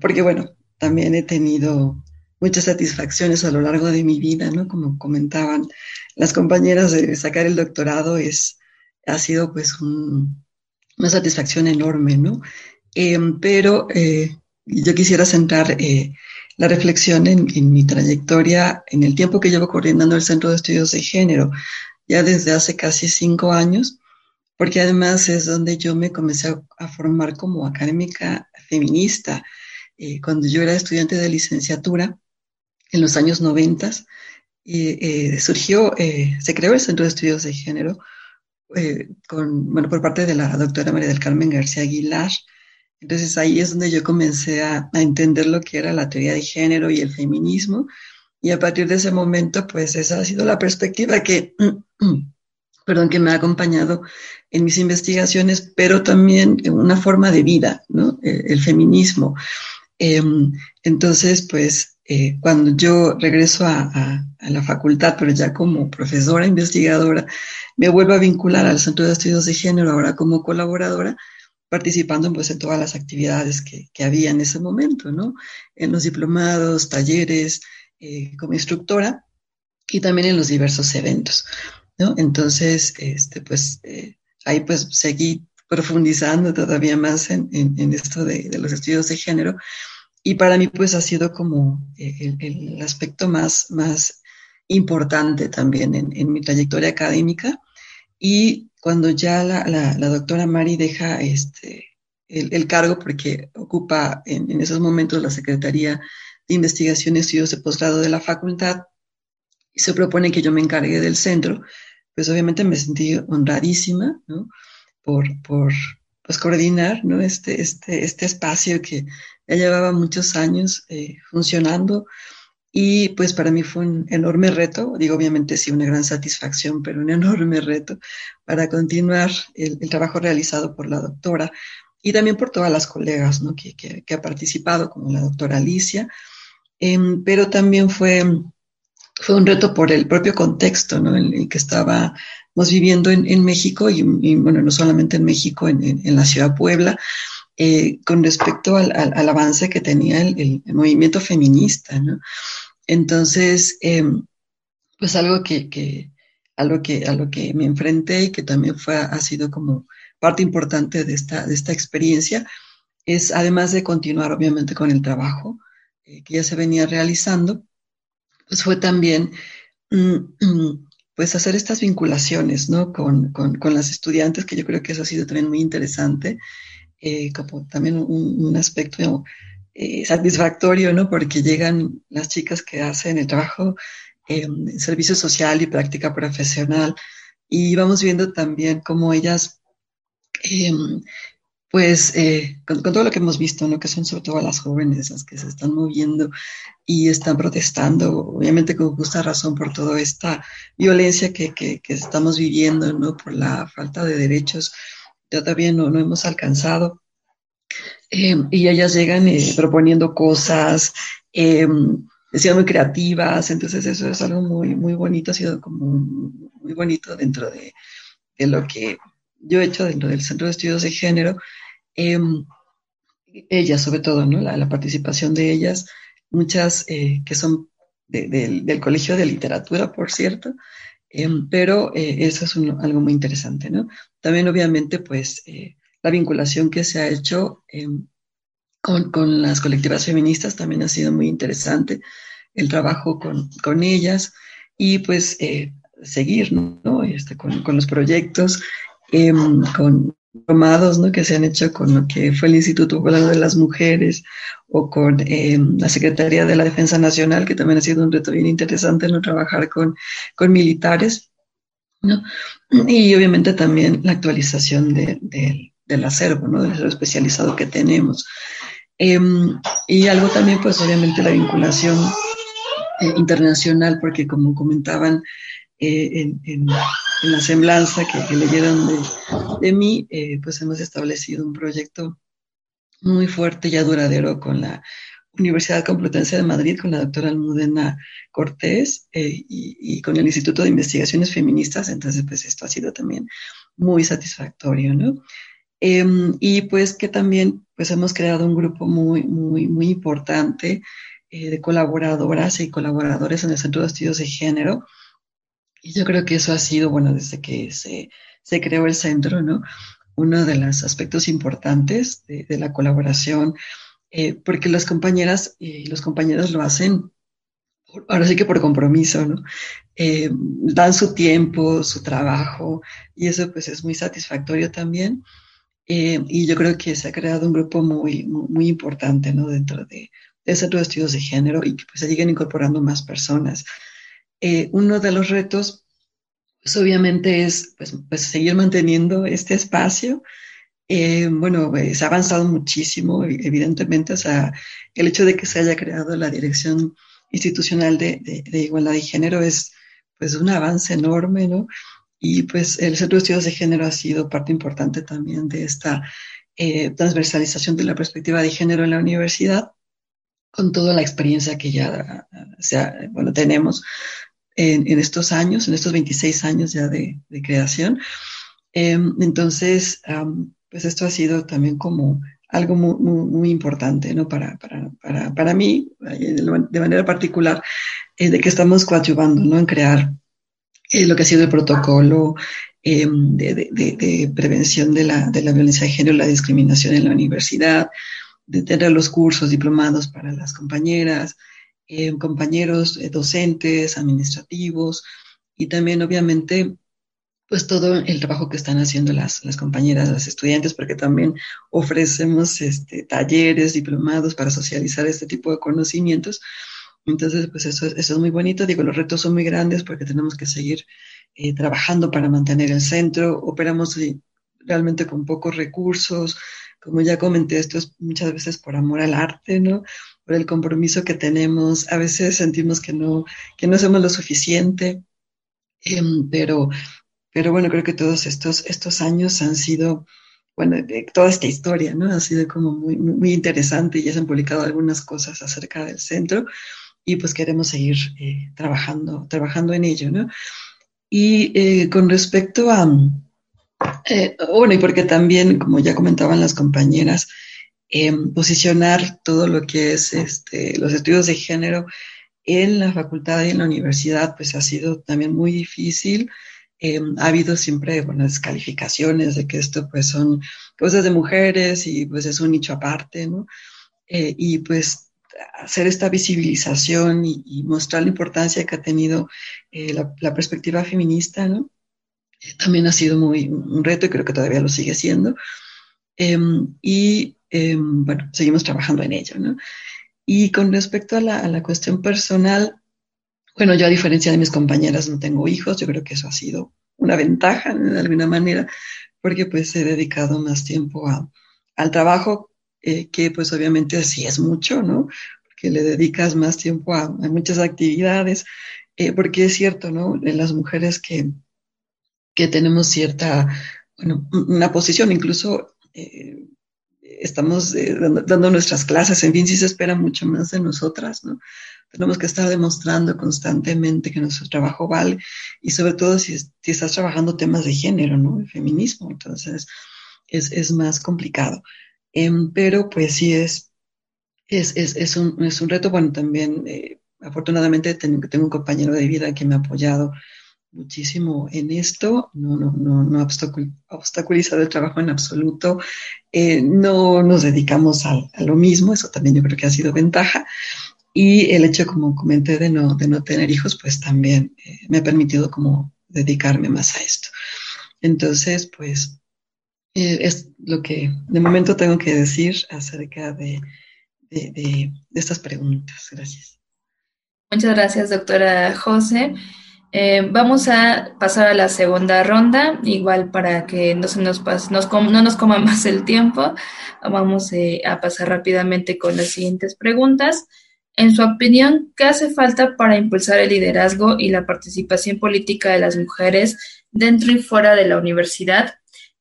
porque bueno, también he tenido muchas satisfacciones a lo largo de mi vida, ¿no? Como comentaban las compañeras de sacar el doctorado, es, ha sido pues una satisfacción enorme, ¿no? Em, pero eh, yo quisiera centrar eh, la reflexión en, mi trayectoria, en el tiempo que llevo coordinando el Centro de Estudios de Género, ya desde hace casi cinco años, porque además es donde yo me comencé a, a formar como académica feminista. Eh, cuando yo era estudiante de licenciatura, en los años 90 y surgió, eh, se creó el Centro de Estudios de Género eh, con, bueno, por parte de la doctora María del Carmen García Aguilar. Entonces ahí es donde yo comencé a, a, entender lo que era la teoría de género y el feminismo. Y a partir de ese momento, pues esa ha sido la perspectiva que, perdón, que me ha acompañado en mis investigaciones, pero también una forma de vida, ¿no? El, el feminismo. Eh, entonces, pues eh, cuando yo regreso a, la facultad, pero ya como profesora investigadora, me vuelvo a vincular al Centro de Estudios de Género, ahora como colaboradora, participando pues, en todas las actividades que, había en ese momento, ¿no? En los diplomados, talleres, eh, como instructora y también en los diversos eventos, ¿no? Entonces, este, pues eh, ahí pues seguí profundizando todavía más en, esto de, de los estudios de género y para mí pues ha sido como eh, el, aspecto más, más importante también en, mi trayectoria académica. Y cuando ya la, la, doctora Mari deja este, el, cargo, porque ocupa en, en, esos momentos la Secretaría de Investigación y Estudios de Posgrado de la facultad, y se propone que yo me encargue del centro, pues obviamente me sentí honradísima, ¿no? Por, por pues, coordinar, ¿no? Este, este, este espacio que ya llevaba muchos años eh, funcionando y pues para mí fue un enorme reto, digo obviamente sí una gran satisfacción, pero un enorme reto para continuar el, trabajo realizado por la doctora y también por todas las colegas ¿no? que, que, ha participado, como la doctora Alicia, em, pero también fue, fue un reto por el propio contexto ¿no? en el que estábamos viviendo en, México y, bueno, no solamente en México, en, en, la ciudad Puebla, eh, con respecto al, al, avance que tenía el, el, movimiento feminista, ¿no? Entonces, eh, pues algo que, que, algo que, a lo que me enfrenté y que también fue, ha sido como parte importante de esta, de esta experiencia, es además de continuar obviamente con el trabajo eh, que ya se venía realizando, pues fue también mm, pues hacer estas vinculaciones, ¿no? Con, con, con, las estudiantes, que yo creo que eso ha sido también muy interesante, eh, como también un, aspecto eh, satisfactorio, ¿no? Porque llegan las chicas que hacen el trabajo en servicio social y práctica profesional y vamos viendo también cómo ellas, em, pues, eh, con, todo lo que hemos visto, ¿no? Que son sobre todo las jóvenes las que se están moviendo y están protestando, obviamente con justa razón por toda esta violencia que, que, estamos viviendo, ¿no? Por la falta de derechos, todavía no, no hemos alcanzado. Em, y ellas llegan eh, proponiendo cosas, eh, sido muy creativas, entonces eso es algo muy, muy bonito, ha sido como muy bonito dentro de, de lo que yo he hecho dentro del Centro de Estudios de Género. Em, ellas, sobre todo, ¿no? La, participación de ellas, muchas eh, que son del Colegio de Literatura, por cierto, em, pero eh, eso es algo muy interesante, ¿no? También, obviamente, pues, eh, la vinculación que se ha hecho em, con, con, las colectivas feministas también ha sido muy interesante el trabajo con, con ellas y pues eh, seguir ¿no? Este, con, con, los proyectos, eh, con tomados ¿no? que se han hecho con lo que fue el Instituto Volando de las Mujeres o con eh, la Secretaría de la Defensa Nacional, que también ha sido un reto bien interesante ¿no? trabajar con, con militares. ¿no? Y obviamente también la actualización de, de, del acervo, ¿no? del acervo especializado que tenemos. Em, y algo también, pues obviamente la vinculación eh, internacional, porque como comentaban eh, en, la semblanza que, leyeron de, de mí, eh, pues hemos establecido un proyecto muy fuerte y duradero con la Universidad Complutense de Madrid, con la doctora Almudena Cortés y, y, con el Instituto de Investigaciones Feministas. Entonces, pues esto ha sido también muy satisfactorio, ¿no? Em, y pues que también pues hemos creado un grupo muy, muy, muy importante eh, de colaboradoras y colaboradores en el Centro de Estudios de Género. Y yo creo que eso ha sido, bueno, desde que se, se creó el centro, ¿no? Uno de los aspectos importantes de, de la colaboración, eh, porque las compañeras y los compañeros lo hacen, ahora sí que por compromiso, ¿no? Eh, dan su tiempo, su trabajo, y eso pues es muy satisfactorio también. y yo creo que se ha creado un grupo muy, muy, muy importante, ¿no? Dentro de, del Centro de Estudios de Género y que pues, se lleguen incorporando más personas. Eh, uno de los retos, pues obviamente es pues, pues seguir manteniendo este espacio. Eh, bueno, se ha avanzado muchísimo, evidentemente, o sea, el hecho de que se haya creado la Dirección Institucional de, de, Igualdad de Género es pues un avance enorme, ¿no? Y pues el Centro de Estudios de Género ha sido parte importante también de esta eh, transversalización de la perspectiva de género en la universidad con toda la experiencia que ya sea, bueno, tenemos en, en, estos años, en estos 26 años ya de, de creación. Eh, entonces, um, pues esto ha sido también como algo muy, muy, muy importante, ¿no? Para, para, para, para, mí, de manera particular, eh, de que estamos coadyuvando, ¿no? En crear eh, lo que ha sido el protocolo de, de, de, prevención de la, de la violencia de género la discriminación en la universidad, de tener los cursos diplomados para las compañeras, eh, compañeros eh, docentes, administrativos y también obviamente pues todo el trabajo que están haciendo las, las compañeras, las estudiantes, porque también ofrecemos este, talleres, diplomados para socializar este tipo de conocimientos. Entonces, pues eso, eso es muy bonito. Digo, los retos son muy grandes porque tenemos que seguir eh, trabajando para mantener el centro. Operamos realmente con pocos recursos, como ya comenté, esto es muchas veces por amor al arte, ¿no? Por el compromiso que tenemos. A veces sentimos que no, que no hacemos lo suficiente, em, pero, pero bueno, creo que todos estos, estos años han sido, bueno, toda esta historia, ¿no? Ha sido como muy, muy interesante y ya se han publicado algunas cosas acerca del centro y pues queremos seguir eh, trabajando, trabajando en ello, ¿no? Y eh, con respecto a, eh, bueno, y porque también, como ya comentaban las compañeras, eh, posicionar todo lo que es este, los estudios de género en la facultad y en la universidad, pues ha sido también muy difícil. Eh, ha habido siempre buenas descalificaciones de que esto pues son cosas de mujeres y pues es un nicho aparte, ¿no? y pues hacer esta visibilización y, mostrar la importancia que ha tenido la, la, perspectiva feminista, ¿no? también ha sido muy un reto y creo que todavía lo sigue siendo. Em, y em, bueno, seguimos trabajando en ello, ¿no? Y con respecto a la, a la, cuestión personal, bueno, yo a diferencia de mis compañeras no tengo hijos, yo creo que eso ha sido una ventaja de alguna manera, porque pues he dedicado más tiempo a, al trabajo, eh, que pues obviamente sí es mucho, ¿no? Porque le dedicas más tiempo a, a muchas actividades, eh, porque es cierto, ¿no? En las mujeres que, que tenemos cierta, bueno, una posición, incluso eh, estamos eh, dando, nuestras clases, en fin, sí se espera mucho más de nosotras, ¿no? Tenemos que estar demostrando constantemente que nuestro trabajo vale y sobre todo si, si estás trabajando temas de género, ¿no? El feminismo, entonces es, es más complicado. Em, pero pues sí es, es, es, es, un, es un reto, bueno, también eh, afortunadamente tengo, tengo un compañero de vida que me ha apoyado muchísimo en esto, no, no, no, no obstaculizado el trabajo en absoluto, eh, no nos dedicamos a, lo mismo, eso también yo creo que ha sido ventaja, y el hecho, como comenté, de no, de no tener hijos, pues también eh, me ha permitido como dedicarme más a esto. Entonces, pues eh, es lo que de momento tengo que decir acerca de, de, de estas preguntas. Gracias. Muchas gracias, doctora José. Eh, vamos a pasar a la segunda ronda, igual para que no se nos pase, no nos coma más el tiempo. Vamos eh, a pasar rápidamente con las siguientes preguntas. En su opinión, ¿qué hace falta para impulsar el liderazgo y la participación política de las mujeres dentro y fuera de la universidad?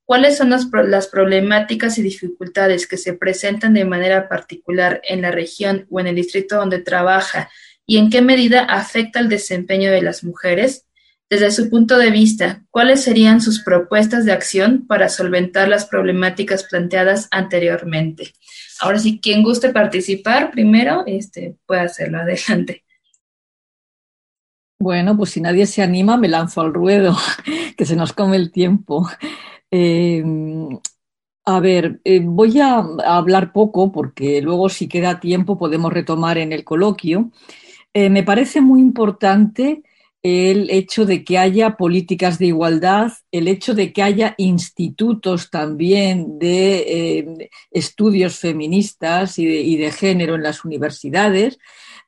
¿Cuáles son las, las problemáticas y dificultades que se presentan de manera particular en la región o en el distrito donde trabaja? Y en qué medida afecta el desempeño de las mujeres? Desde su punto de vista, ¿cuáles serían sus propuestas de acción para solventar las problemáticas planteadas anteriormente? Ahora sí, quien guste participar primero, este, puede hacerlo. Adelante. Bueno, pues si nadie se anima, me lanzo al ruedo, que se nos come el tiempo. Eh, a ver, eh, voy a hablar poco porque luego si queda tiempo podemos retomar en el coloquio. Eh, me parece muy importante el hecho de que haya políticas de igualdad, el hecho de que haya institutos también de eh, estudios feministas y de, género en las universidades,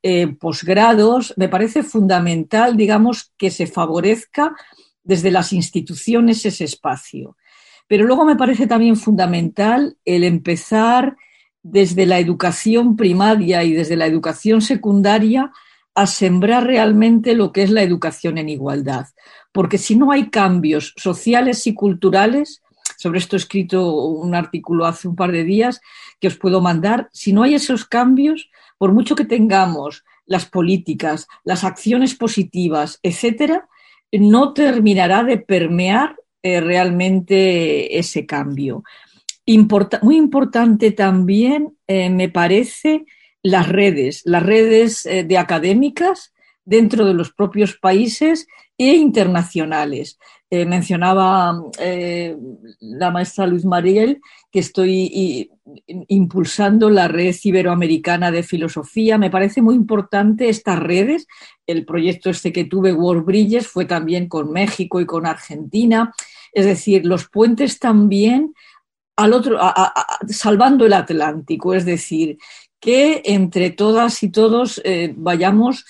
eh, posgrados, me parece fundamental, digamos, que se favorezca desde las instituciones ese espacio. Pero luego me parece también fundamental el empezar desde la educación primaria y desde la educación secundaria a sembrar realmente lo que es la educación en igualdad. Porque si no hay cambios sociales y culturales, sobre esto he escrito un artículo hace un par de días que os puedo mandar, si no hay esos cambios, por mucho que tengamos las políticas, las acciones positivas, etcétera, no terminará de permear eh, realmente ese cambio. muy importante también, eh, me parece, las redes, las redes eh, de académicas dentro de los propios países e internacionales. Eh, mencionaba eh, la maestra Luis Mariel que estoy impulsando la red iberoamericana de filosofía. Me parece muy importante estas redes. El proyecto este que tuve, World Bridges, fue también con México y con Argentina. Es decir, los puentes también al otro, salvando el Atlántico, es decir, que entre todas y todos eh, vayamos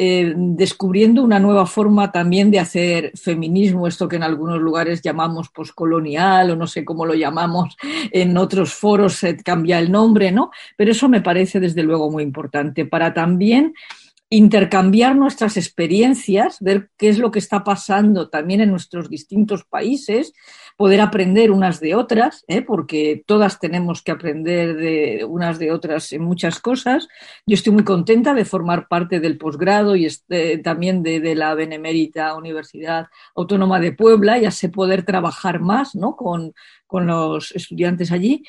eh, descubriendo una nueva forma también de hacer feminismo, esto que en algunos lugares llamamos poscolonial o no sé cómo lo llamamos, en otros foros se cambia el nombre, ¿no? Pero eso me parece desde luego muy importante para también intercambiar nuestras experiencias, ver qué es lo que está pasando también en nuestros distintos países, poder aprender unas de otras, ¿eh? porque todas tenemos que aprender de unas de otras en muchas cosas. Yo estoy muy contenta de formar parte del posgrado y este, también de, la Benemérita Universidad Autónoma de Puebla, ya sé poder trabajar más ¿no? con, con los estudiantes allí.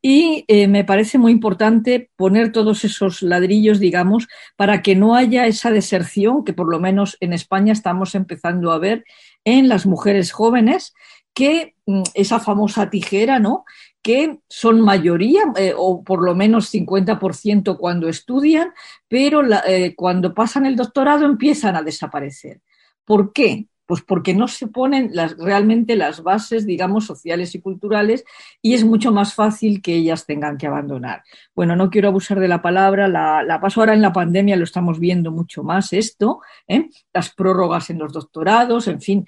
Y eh, me parece muy importante poner todos esos ladrillos, digamos, para que no haya esa deserción que por lo menos en España estamos empezando a ver en las mujeres jóvenes, que mm, esa famosa tijera, ¿no? que son mayoría, eh, o por lo menos 50% cuando estudian, pero eh, cuando pasan el doctorado empiezan a desaparecer. ¿Por qué? Pues porque no se ponen realmente las bases, digamos, sociales y culturales y es mucho más fácil que ellas tengan que abandonar. Bueno, no quiero abusar de la palabra, la, paso ahora en la pandemia, lo estamos viendo mucho más esto, ¿eh? las prórrogas en los doctorados, en fin,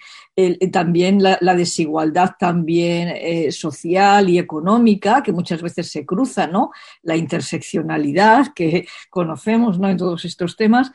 también la, desigualdad también eh, social y económica, que muchas veces se cruza, ¿no? La interseccionalidad que conocemos, ¿no? En todos estos temas.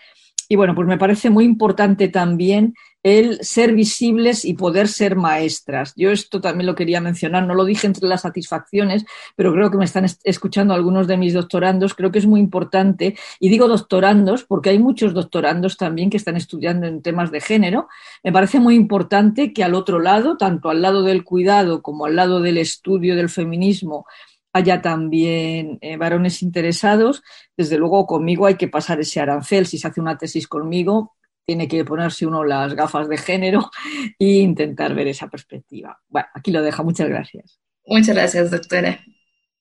Y bueno, pues me parece muy importante también el ser visibles y poder ser maestras. Yo esto también lo quería mencionar, no lo dije entre las satisfacciones, pero creo que me están escuchando algunos de mis doctorandos, creo que es muy importante, y digo doctorandos porque hay muchos doctorandos también que están estudiando en temas de género. Me parece muy importante que al otro lado, tanto al lado del cuidado como al lado del estudio del feminismo, haya también eh, varones interesados, desde luego conmigo hay que pasar ese arancel. Si se hace una tesis conmigo, tiene que ponerse uno las gafas de género e intentar ver esa perspectiva. Bueno, aquí lo dejo. Muchas gracias. Muchas gracias, doctora.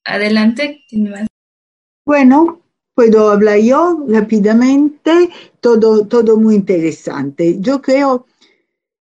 Adelante. Bueno, puedo hablar yo rápidamente. Todo, todo muy interesante. Yo creo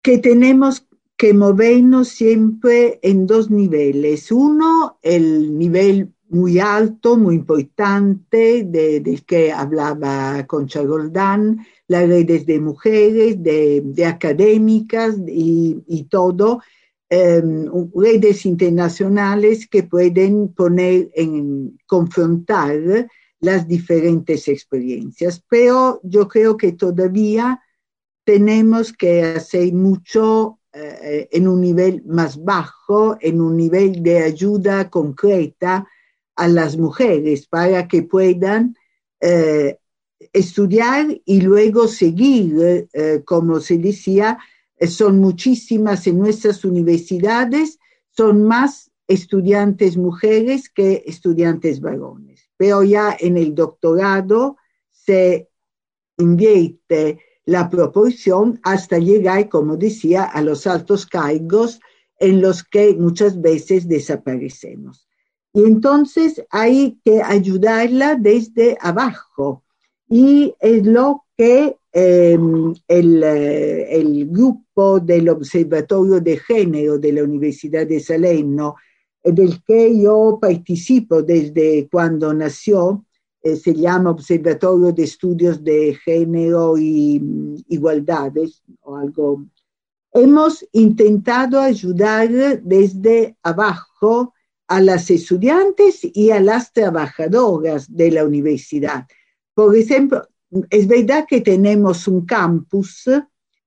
que tenemos que movernos siempre en dos niveles. Uno, el nivel muy alto, muy importante, del que hablaba Concha Goldán, las redes de mujeres, de, académicas y, todo, em, redes internacionales que pueden poner en confrontar las diferentes experiencias. Pero yo creo que todavía tenemos que hacer mucho eh, en un nivel más bajo, en un nivel de ayuda concreta a las mujeres para que puedan eh, estudiar y luego seguir, eh, como se decía, son muchísimas en nuestras universidades, son más estudiantes mujeres que estudiantes varones. Pero ya en el doctorado se invierte la proporción hasta llegar, como decía, a los altos cargos en los que muchas veces desaparecemos. Y entonces hay que ayudarla desde abajo. Y es lo que em, el, eh, el, grupo del Observatorio de Género de la Universidad de Salerno, del que yo participo desde cuando nació, eh, se llama Observatorio de Estudios de Género y mm, Igualdades o algo. Hemos intentado ayudar desde abajo a las estudiantes y a las trabajadoras de la universidad. Por ejemplo, es verdad que tenemos un campus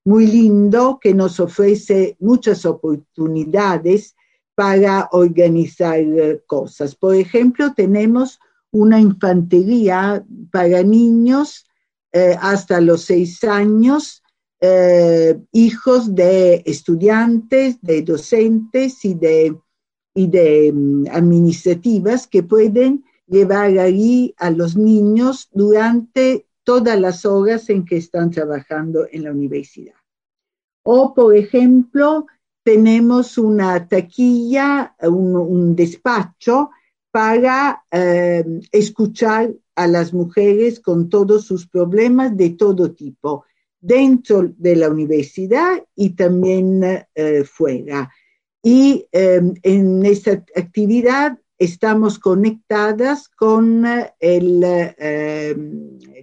muy lindo que nos ofrece muchas oportunidades para organizar cosas. Por ejemplo, tenemos una infantería para niños eh, hasta los seis años, eh, hijos de estudiantes, de docentes y de, mm, administrativas que pueden llevar ahí a los niños durante todas las horas en que están trabajando en la universidad. O, por ejemplo, tenemos una taquilla, un despacho para eh, escuchar a las mujeres con todos sus problemas de todo tipo, dentro de la universidad y también eh, fuera. Y eh, en esta actividad estamos conectadas con, el,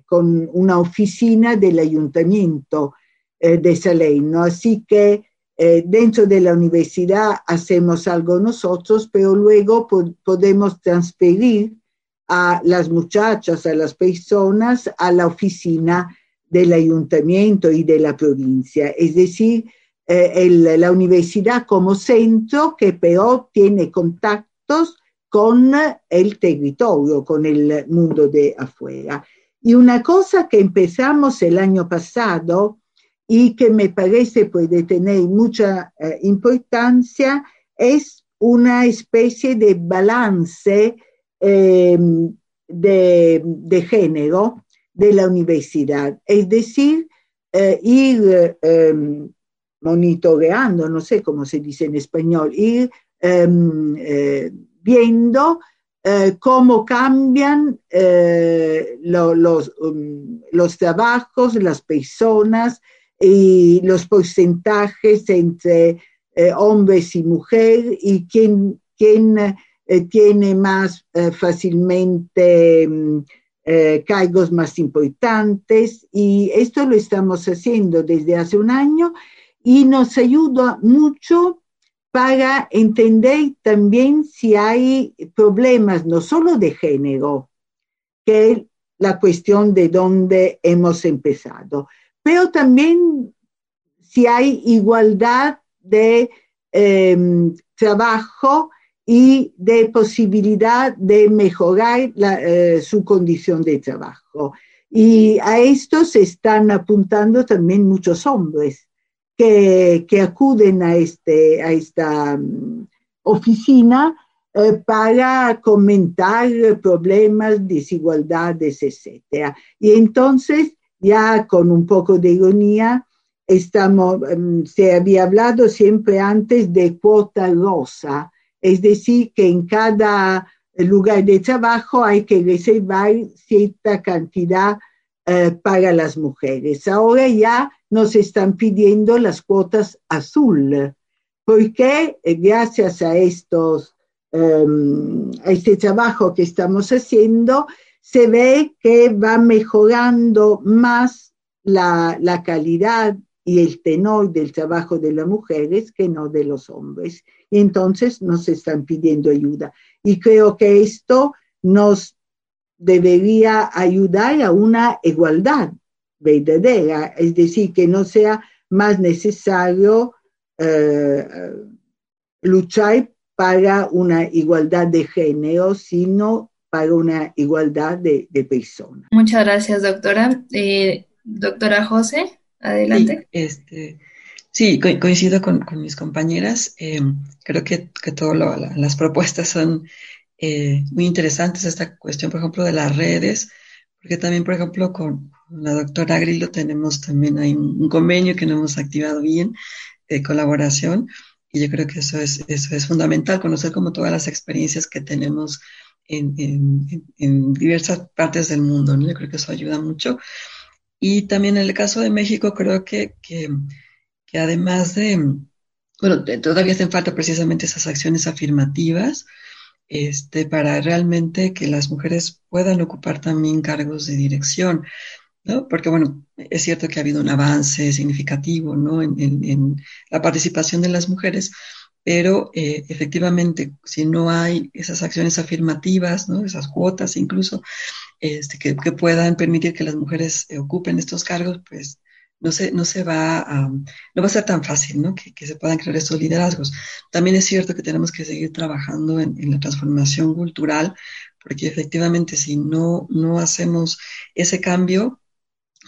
con una oficina del ayuntamiento de Salerno, así que eh, dentro de la universidad hacemos algo nosotros, pero luego podemos transferir a las muchachas, a las personas, a la oficina del ayuntamiento y de la provincia. Es decir, eh, la universidad como centro que pero tiene contactos con el territorio, con el mundo de afuera. Y una cosa que empezamos el año pasado, y que me parece puede tener mucha eh, importancia es una especie de balance em, de, género de la universidad, es decir, eh, ir em, monitoreando, no sé cómo se dice en español, ir em, eh, viendo cómo cambian los, um, los trabajos, las personas, y los porcentajes entre eh, hombres y mujeres y quién, quién eh, tiene más eh, fácilmente mm, cargos más importantes. Y esto lo estamos haciendo desde hace un año y nos ayuda mucho para entender también si hay problemas no solo de género, que es la cuestión de dónde hemos empezado, pero también si hay igualdad de em, trabajo y de posibilidad de mejorar eh, su condición de trabajo. Y a esto se están apuntando también muchos hombres que, acuden a, este, a esta mm, oficina eh, para comentar problemas, desigualdades, etc. Y entonces, ya con un poco de ironía, estamos, em, se había hablado siempre antes de cuota rosa, es decir, que en cada lugar de trabajo hay que reservar cierta cantidad eh, para las mujeres. Ahora ya nos están pidiendo las cuotas azul, porque eh, gracias a estos em, a este trabajo que estamos haciendo, se ve que va mejorando más la, la calidad y el tenor del trabajo de las mujeres que no de los hombres. Y entonces nos están pidiendo ayuda. Y creo que esto nos debería ayudar a una igualdad verdadera, es decir, que no sea más necesario eh, luchar para una igualdad de género, sino para una igualdad de, personas. Muchas gracias, doctora. Eh, doctora José. Adelante. Sí, este, sí coincido con, mis compañeras. Eh, creo que, que todas las propuestas son eh, muy interesantes. Esta cuestión, por ejemplo, de las redes, porque también, por ejemplo, con la doctora Grillo tenemos también hay un, convenio que no hemos activado bien de colaboración. Y yo creo que eso es, eso es fundamental, conocer como todas las experiencias que tenemos en, en, diversas partes del mundo. ¿no? Yo creo que eso ayuda mucho. Y también en el caso de México creo que, que, además de, bueno, todavía hacen falta precisamente esas acciones afirmativas este, para realmente que las mujeres puedan ocupar también cargos de dirección, ¿no? Porque, bueno, es cierto que ha habido un avance significativo, ¿no? En, en, la participación de las mujeres, pero eh, efectivamente, si no hay esas acciones afirmativas, ¿no? Esas cuotas incluso, este, que, puedan permitir que las mujeres eh, ocupen estos cargos, pues no se, no se va a, no va a ser tan fácil, ¿no? Que, se puedan crear estos liderazgos. También es cierto que tenemos que seguir trabajando en, la transformación cultural, porque efectivamente si no, no hacemos ese cambio,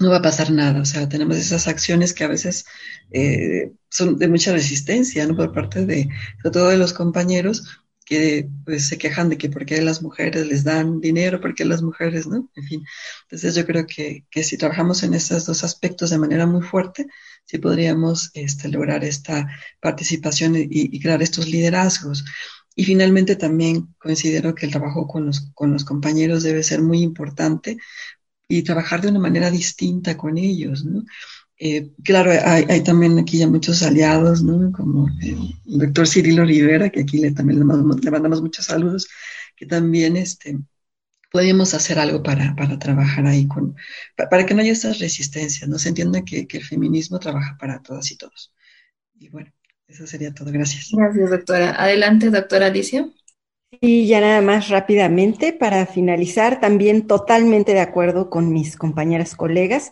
no va a pasar nada. O sea, tenemos esas acciones que a veces eh, son de mucha resistencia, ¿no? Por parte de, de todos los compañeros, que pues se quejan de que por qué las mujeres les dan dinero, por qué las mujeres, ¿no? En fin, entonces yo creo que, que si trabajamos en estos dos aspectos de manera muy fuerte, sí podríamos este, lograr esta participación y, y, crear estos liderazgos. Y finalmente también considero que el trabajo con los, con los compañeros debe ser muy importante y trabajar de una manera distinta con ellos, ¿no? Eh, claro, hay, también aquí ya muchos aliados, ¿no? Como el doctor Cirilo Rivera, que aquí le, también le mandamos, muchos saludos, que también este, podríamos hacer algo para, para trabajar ahí, con, para, que no haya estas resistencias, ¿no? Se entiende que, que, el feminismo trabaja para todas y todos. Y bueno, eso sería todo. Gracias. Gracias, doctora. Adelante, doctora Alicia. Y ya nada más rápidamente, para finalizar, también totalmente de acuerdo con mis compañeras colegas.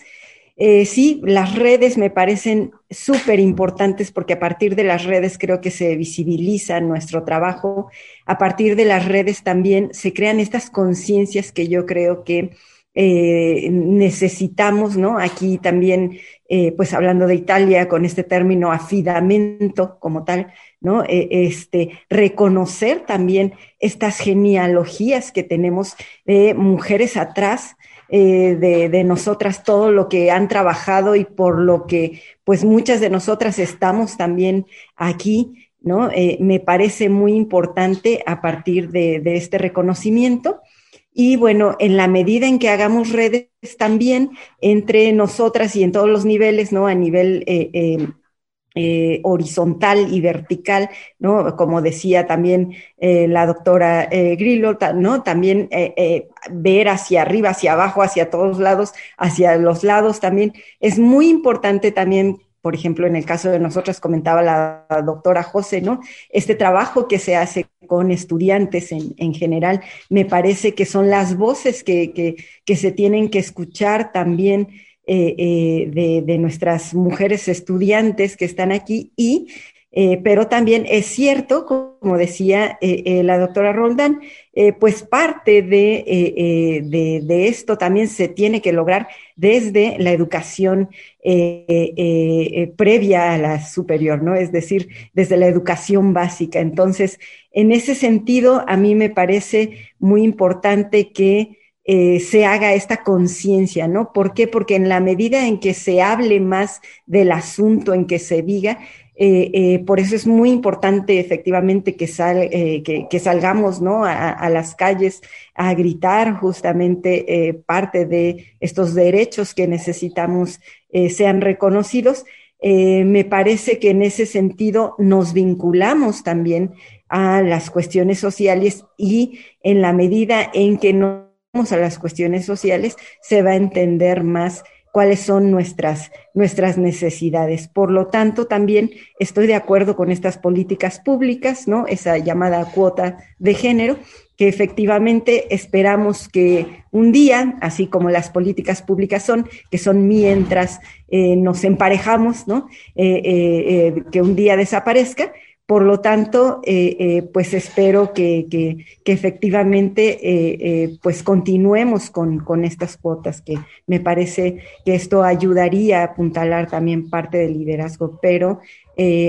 Eh, sí, las redes me parecen súper importantes porque a partir de las redes creo que se visibiliza nuestro trabajo. A partir de las redes también se crean estas conciencias que yo creo que eh, necesitamos, ¿no? Aquí también, eh, pues hablando de Italia, con este término afidamento como tal, ¿no? este, reconocer también estas genealogías que tenemos de mujeres atrás eh, de, nosotras todo lo que han trabajado y por lo que pues muchas de nosotras estamos también aquí, ¿no? Eh, me parece muy importante a partir de, este reconocimiento. Y bueno, en la medida en que hagamos redes también entre nosotras y en todos los niveles, ¿no? A nivel eh, eh, eh, horizontal y vertical, ¿no? Como decía también la doctora Grillo, ¿no? También ver hacia arriba, hacia abajo, hacia todos lados, hacia los lados también. Es muy importante también por ejemplo, en el caso de nosotras comentaba la doctora José, ¿no? Este trabajo que se hace con estudiantes en, general, me parece que son las voces que, se tienen que escuchar también eh, eh, de, nuestras mujeres estudiantes que están aquí y eh, pero también es cierto, como decía la doctora Roldán, pues parte de, de, esto también se tiene que lograr desde la educación eh, eh, previa a la superior, ¿no? Es decir, desde la educación básica. Entonces, en ese sentido, a mí me parece muy importante que eh, se haga esta conciencia, ¿no? ¿Por qué? Porque en la medida en que se hable más del asunto, en que se diga, eh, eh, por eso es muy importante efectivamente que, eh, salgamos a, las calles a gritar justamente parte de estos derechos que necesitamos sean reconocidos. me parece que en ese sentido nos vinculamos también a las cuestiones sociales y en la medida en que no a las cuestiones sociales se va a entender más cuáles son nuestras, nuestras necesidades. Por lo tanto, también estoy de acuerdo con estas políticas públicas, ¿no? Esa llamada cuota de género, que efectivamente esperamos que un día, así como las políticas públicas son, que son mientras eh, nos emparejamos, ¿no? Eh, eh, que un día desaparezca, por lo tanto, eh, eh, pues espero que, efectivamente eh, pues continuemos con, estas cuotas, que me parece que esto ayudaría a apuntalar también parte del liderazgo, pero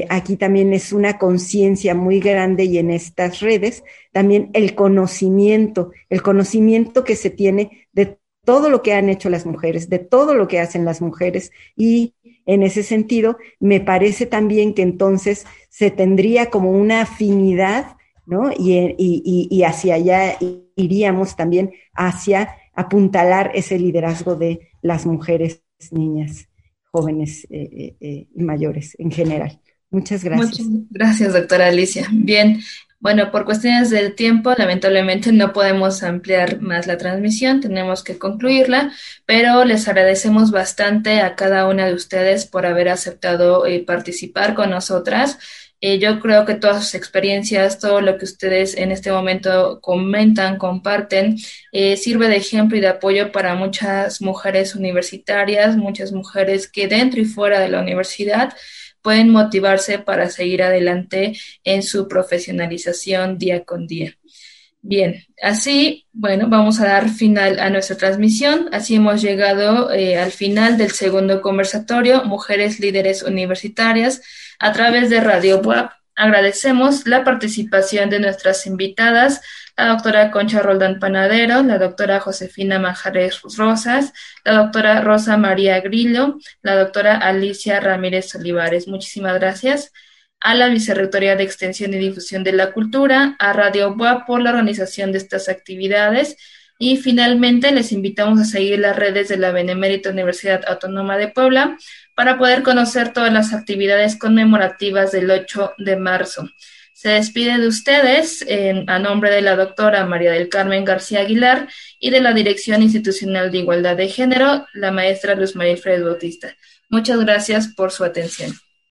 aquí también es una conciencia muy grande y en estas redes también el conocimiento, el conocimiento que se tiene de todo lo que han hecho las mujeres, de todo lo que hacen las mujeres y en ese sentido, me parece también que entonces se tendría como una afinidad, ¿no? Y, hacia allá iríamos también hacia apuntalar ese liderazgo de las mujeres, niñas, jóvenes y eh, eh, eh, mayores en general. Muchas gracias. Muchas gracias, doctora Alicia. Bien, bueno, por cuestiones del tiempo, lamentablemente no podemos ampliar más la transmisión, tenemos que concluirla, pero les agradecemos bastante a cada una de ustedes por haber aceptado eh, participar con nosotras. Eh, yo creo que todas sus experiencias, todo lo que ustedes en este momento comentan, comparten, eh, sirve de ejemplo y de apoyo para muchas mujeres universitarias, muchas mujeres que dentro y fuera de la universidad pueden motivarse para seguir adelante en su profesionalización día con día. Bien, así, bueno, vamos a dar final a nuestra transmisión. Así hemos llegado eh, al final del segundo conversatorio, Mujeres Líderes Universitarias, a través de Radio Web. Agradecemos la participación de nuestras invitadas, la doctora Concha Roldán Panadero, la doctora Josefina Majares Rosas, la doctora Rosa María Grillo, la doctora Alicia Ramírez Olivares. Muchísimas gracias a la Vicerrectoría de Extensión y Difusión de la Cultura, a Radio BUA por la organización de estas actividades y finalmente les invitamos a seguir las redes de la Benemérita Universidad Autónoma de Puebla para poder conocer todas las actividades conmemorativas del 8 de marzo. Se despide de ustedes a nombre de la doctora María del Carmen García Aguilar y de la Dirección Institucional de Igualdad de Género, la maestra Luz María Fred Bautista. Muchas gracias por su atención.